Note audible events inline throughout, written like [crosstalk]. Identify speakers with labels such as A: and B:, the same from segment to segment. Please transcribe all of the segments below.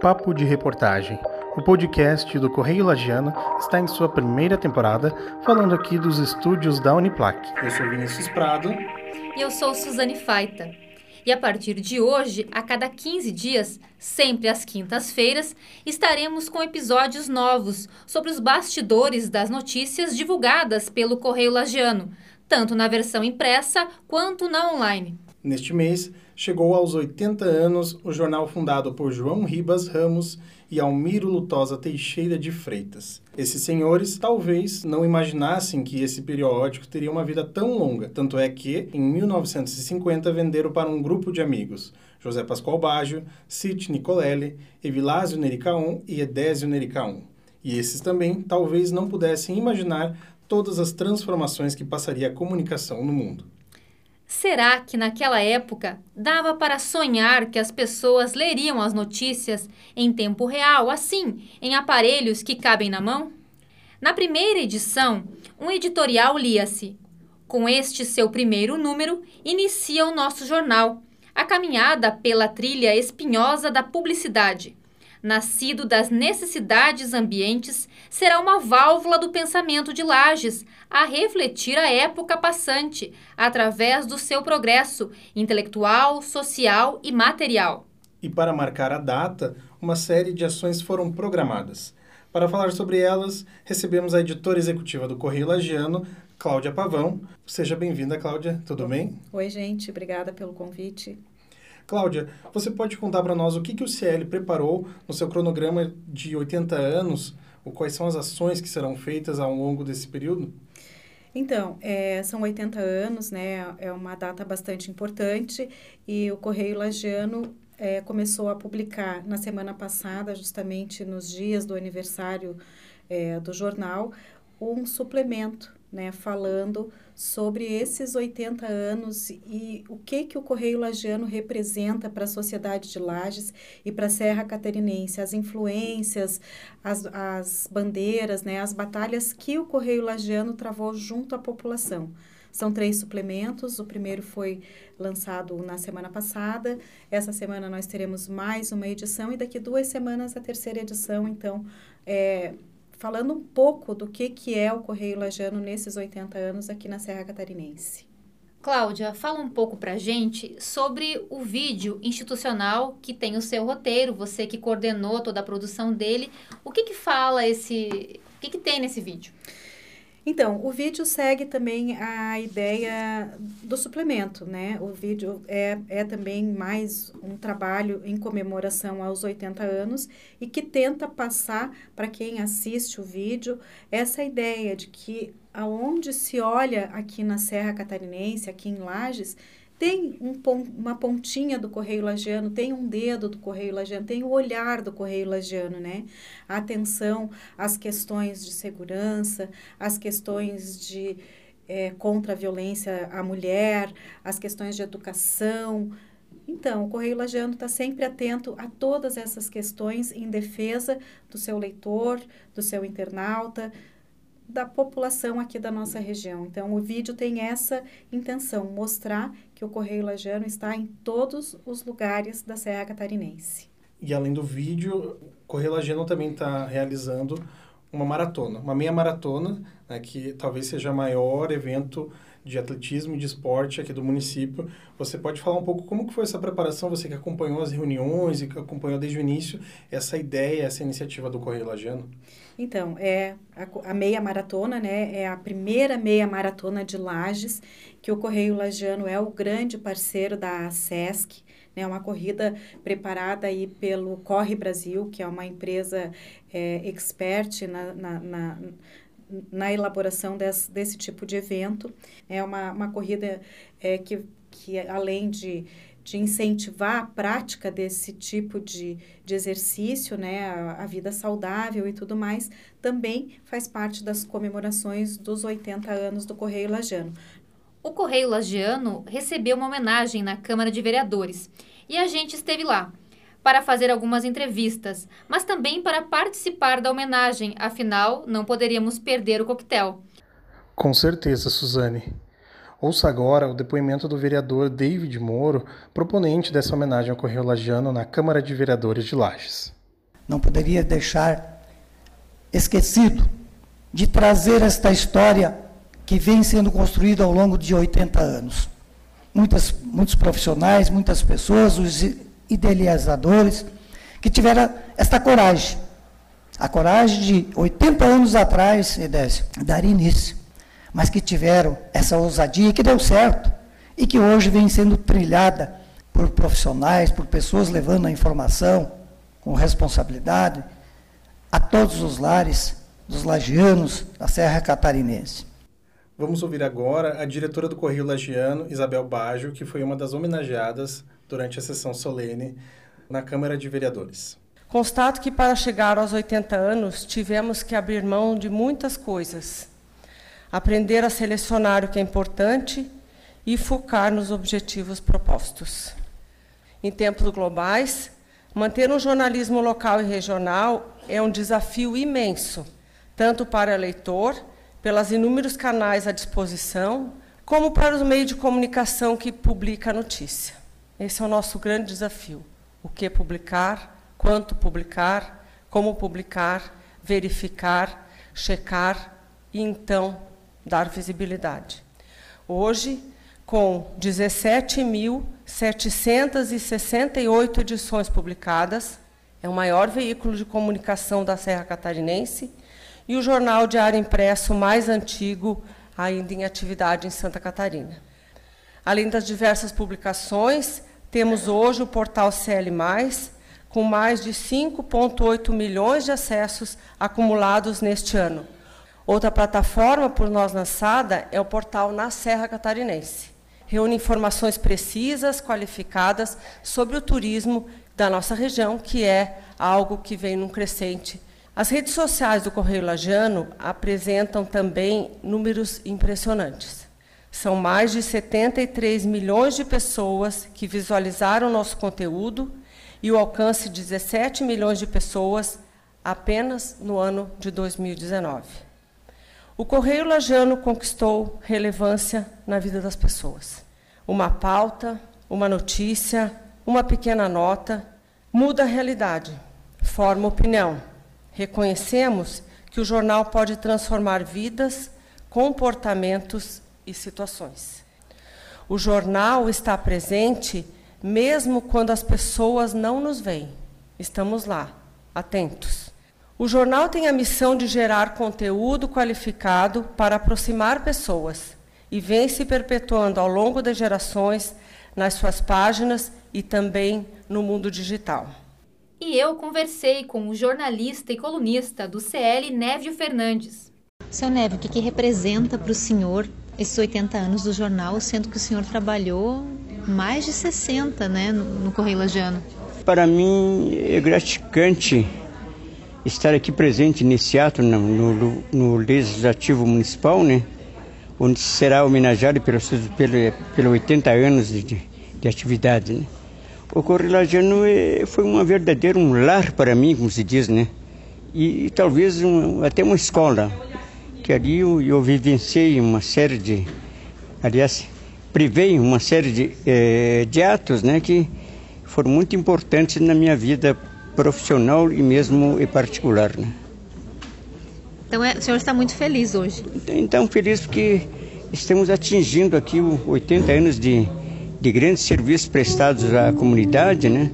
A: Papo de Reportagem. O podcast do Correio Lagiano está em sua primeira temporada, falando aqui dos estúdios da Uniplac.
B: Eu sou Vinícius Prado.
C: E eu sou Suzane Faita. E a partir de hoje, a cada 15 dias, sempre às quintas-feiras, estaremos com episódios novos sobre os bastidores das notícias divulgadas pelo Correio Lagiano, tanto na versão impressa quanto na online.
B: Neste mês, chegou aos 80 anos o jornal fundado por João Ribas Ramos e Almiro Lutosa Teixeira de Freitas. Esses senhores talvez não imaginassem que esse periódico teria uma vida tão longa, tanto é que, em 1950, venderam para um grupo de amigos, José Pascoal Baggio, Cite Nicolelli, Evilásio Nericaon e Edésio Nericaon. E esses também talvez não pudessem imaginar todas as transformações que passaria a comunicação no mundo.
C: Será que naquela época dava para sonhar que as pessoas leriam as notícias em tempo real, assim, em aparelhos que cabem na mão? Na primeira edição, um editorial lia-se: Com este seu primeiro número, inicia o nosso jornal, a caminhada pela trilha espinhosa da publicidade nascido das necessidades ambientes, será uma válvula do pensamento de Lages a refletir a época passante através do seu progresso intelectual, social e material.
B: E para marcar a data, uma série de ações foram programadas. Para falar sobre elas, recebemos a editora executiva do Correio Lagiano, Cláudia Pavão. Seja bem-vinda, Cláudia. Tudo bem?
D: Oi, gente. Obrigada pelo convite.
B: Cláudia, você pode contar para nós o que, que o CL preparou no seu cronograma de 80 anos? Ou quais são as ações que serão feitas ao longo desse período?
D: Então, é, são 80 anos, né? É uma data bastante importante e o Correio Lagiano é, começou a publicar na semana passada, justamente nos dias do aniversário é, do jornal, um suplemento né, falando sobre esses 80 anos e o que que o Correio Lagiano representa para a sociedade de Lages e para a Serra Catarinense, as influências, as, as bandeiras, né, as batalhas que o Correio Lagiano travou junto à população. São três suplementos. O primeiro foi lançado na semana passada. Essa semana nós teremos mais uma edição e daqui duas semanas a terceira edição. Então, é, falando um pouco do que, que é o Correio Lajano nesses 80 anos aqui na Serra Catarinense.
C: Cláudia, fala um pouco para gente sobre o vídeo institucional que tem o seu roteiro, você que coordenou toda a produção dele. O que que fala esse... O que que tem nesse vídeo?
D: Então, o vídeo segue também a ideia do suplemento, né? O vídeo é, é também mais um trabalho em comemoração aos 80 anos e que tenta passar para quem assiste o vídeo essa ideia de que aonde se olha aqui na Serra Catarinense, aqui em Lages, tem um, uma pontinha do Correio Lagiano, tem um dedo do Correio Lagiano, tem o olhar do Correio Lagiano, né? A atenção às questões de segurança, às questões de é, contra a violência à mulher, às questões de educação. Então, o Correio Lagiano está sempre atento a todas essas questões em defesa do seu leitor, do seu internauta, da população aqui da nossa região. Então, o vídeo tem essa intenção, mostrar que o Correio Lajano está em todos os lugares da Serra Catarinense.
B: E além do vídeo, o Correio Lajano também está realizando uma maratona, uma meia maratona, né, que talvez seja o maior evento de atletismo e de esporte aqui do município. Você pode falar um pouco como que foi essa preparação, você que acompanhou as reuniões e que acompanhou desde o início essa ideia, essa iniciativa do Correio Lagiano?
D: Então, é a, a, meia maratona, né? É a primeira meia maratona de Lages, que o Correio Lagiano é o grande parceiro da SESC, né? Uma corrida preparada aí pelo Corre Brasil, que é uma empresa é, expert na, na, na na elaboração desse, desse tipo de evento. É uma, uma corrida é, que, que, além de, de incentivar a prática desse tipo de, de exercício, né, a, a, vida saudável e tudo mais, também faz parte das comemorações dos 80 anos do Correio Lagiano.
C: O Correio Lagiano recebeu uma homenagem na Câmara de Vereadores e a gente esteve lá para fazer algumas entrevistas, mas também para participar da homenagem, afinal, não poderíamos perder o coquetel.
A: Com certeza, Suzane. Ouça agora o depoimento do vereador David Moro, proponente dessa homenagem ao Correio Lagiano na Câmara de Vereadores de Lages.
E: não poderia deixar esquecido de trazer esta história que vem sendo construída ao longo de 80 anos. Muitas, muitos profissionais, muitas pessoas, os idealizadores, que tiveram esta coragem. A coragem de 80 anos atrás, Edésio, dar início. Mas que tiveram essa ousadia que deu certo e que hoje vem sendo trilhada por profissionais, por pessoas levando a informação com responsabilidade a todos os lares dos lagianos da Serra Catarinense.
B: Vamos ouvir agora a diretora do Correio Lagiano, Isabel Baggio, que foi uma das homenageadas durante a sessão solene na Câmara de Vereadores.
F: Constato que para chegar aos 80 anos tivemos que abrir mão de muitas coisas. Aprender a selecionar o que é importante e focar nos objetivos propostos. Em tempos globais, manter um jornalismo local e regional é um desafio imenso, tanto para o leitor, pelos inúmeros canais à disposição, como para os meios de comunicação que publica a notícia. Esse é o nosso grande desafio o que publicar, quanto publicar, como publicar, verificar, checar e então dar visibilidade. Hoje, com 17.768 edições publicadas, é o maior veículo de comunicação da Serra Catarinense e o jornal diário impresso mais antigo ainda em atividade em Santa Catarina. Além das diversas publicações, temos hoje o portal CL+, com mais de 5,8 milhões de acessos acumulados neste ano. Outra plataforma por nós lançada é o portal Na Serra Catarinense. Reúne informações precisas, qualificadas sobre o turismo da nossa região, que é algo que vem num crescente. As redes sociais do Correio Lajano apresentam também números impressionantes. São mais de 73 milhões de pessoas que visualizaram nosso conteúdo e o alcance de 17 milhões de pessoas apenas no ano de 2019. O Correio Lajano conquistou relevância na vida das pessoas. Uma pauta, uma notícia, uma pequena nota muda a realidade, forma opinião. Reconhecemos que o jornal pode transformar vidas, comportamentos e situações. O jornal está presente mesmo quando as pessoas não nos veem. Estamos lá, atentos. O jornal tem a missão de gerar conteúdo qualificado para aproximar pessoas e vem se perpetuando ao longo das gerações nas suas páginas e também no mundo digital.
C: E eu conversei com o jornalista e colunista do CL, Névio Fernandes.
G: Seu Névio, o que, que representa para o senhor esses 80 anos do jornal, sendo que o senhor trabalhou mais de 60 né, no, Correio Lagiano.
H: Para mim é gratificante estar aqui presente nesse ato no, no, no Legislativo Municipal, né, onde será homenageado pelos, pelos, pelos 80 anos de, de atividade. Né. O Correio Lagiano é, foi um verdadeiro um lar para mim, como se diz, né? E, e talvez um, até uma escola que ali eu, eu vivenciei uma série de, aliás, privei uma série de, eh, de atos né, que foram muito importantes na minha vida profissional e mesmo e particular. Né.
G: Então é, o senhor está muito feliz hoje?
H: Então, feliz porque estamos atingindo aqui os 80 anos de, de grandes serviços prestados à comunidade, né?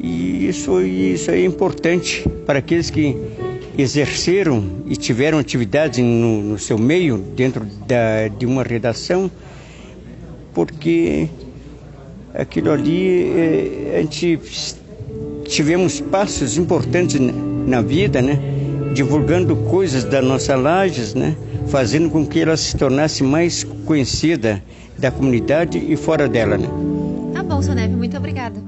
H: E isso, isso é importante para aqueles que exerceram e tiveram atividade no, no seu meio, dentro da, de uma redação, porque aquilo ali, eh, a gente tivemos passos importantes na vida, né? divulgando coisas da nossa Lages, né? fazendo com que ela se tornasse mais conhecida da comunidade e fora dela. Né?
G: Tá bom, seu Neve, muito obrigada.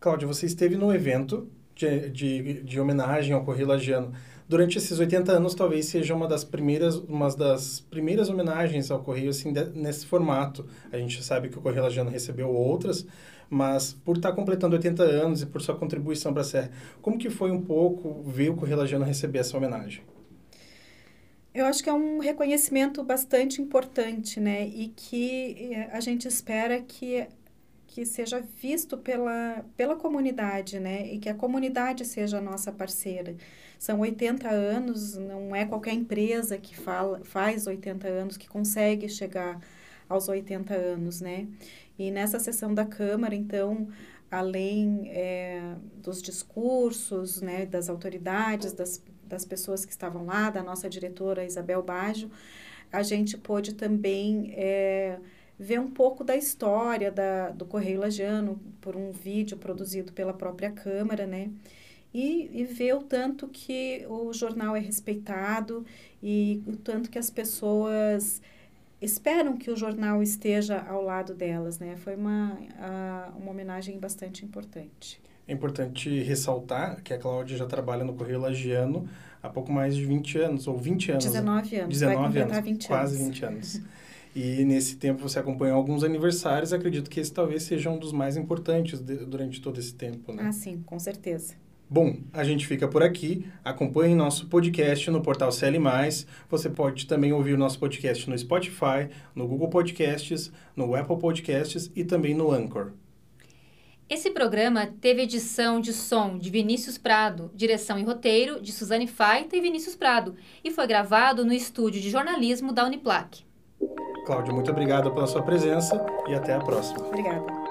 B: Cláudia, você esteve no evento de, de, de homenagem ao Correio Lagiano. Durante esses 80 anos, talvez seja uma das primeiras, uma das primeiras homenagens ao Correio assim, de, nesse formato. A gente sabe que o Correio Lagiano recebeu outras, mas por estar completando 80 anos e por sua contribuição para a Serra, como que foi um pouco ver o Correio Lagiano receber essa homenagem?
D: Eu acho que é um reconhecimento bastante importante, né? E que eh, a gente espera que que seja visto pela, pela comunidade, né? E que a comunidade seja a nossa parceira. São 80 anos, não é qualquer empresa que fala, faz 80 anos que consegue chegar aos 80 anos, né? E nessa sessão da Câmara, então, além é, dos discursos, né, das autoridades, das, das pessoas que estavam lá, da nossa diretora Isabel Baggio, a gente pôde também é, ver um pouco da história da, do Correio Lajano por um vídeo produzido pela própria Câmara, né? E, e ver o tanto que o jornal é respeitado e o tanto que as pessoas esperam que o jornal esteja ao lado delas, né? Foi uma, uma homenagem bastante importante.
B: É importante ressaltar que a Cláudia já trabalha no Correio Lagiano há pouco mais de 20 anos, ou 20 anos.
D: 19 anos,
B: 19
D: anos,
B: 20 quase
D: anos.
B: 20 anos. [laughs] E nesse tempo você acompanhou alguns aniversários, acredito que esse talvez seja um dos mais importantes de, durante todo esse tempo, né?
D: Ah, sim, com certeza.
B: Bom, a gente fica por aqui. Acompanhe nosso podcast no portal CL+. Você pode também ouvir o nosso podcast no Spotify, no Google Podcasts, no Apple Podcasts e também no Anchor.
C: Esse programa teve edição de som de Vinícius Prado, direção e roteiro de Suzane Faita e Vinícius Prado, e foi gravado no estúdio de jornalismo da Uniplac.
B: Cláudia, muito obrigado pela sua presença e até a próxima.
D: Obrigada.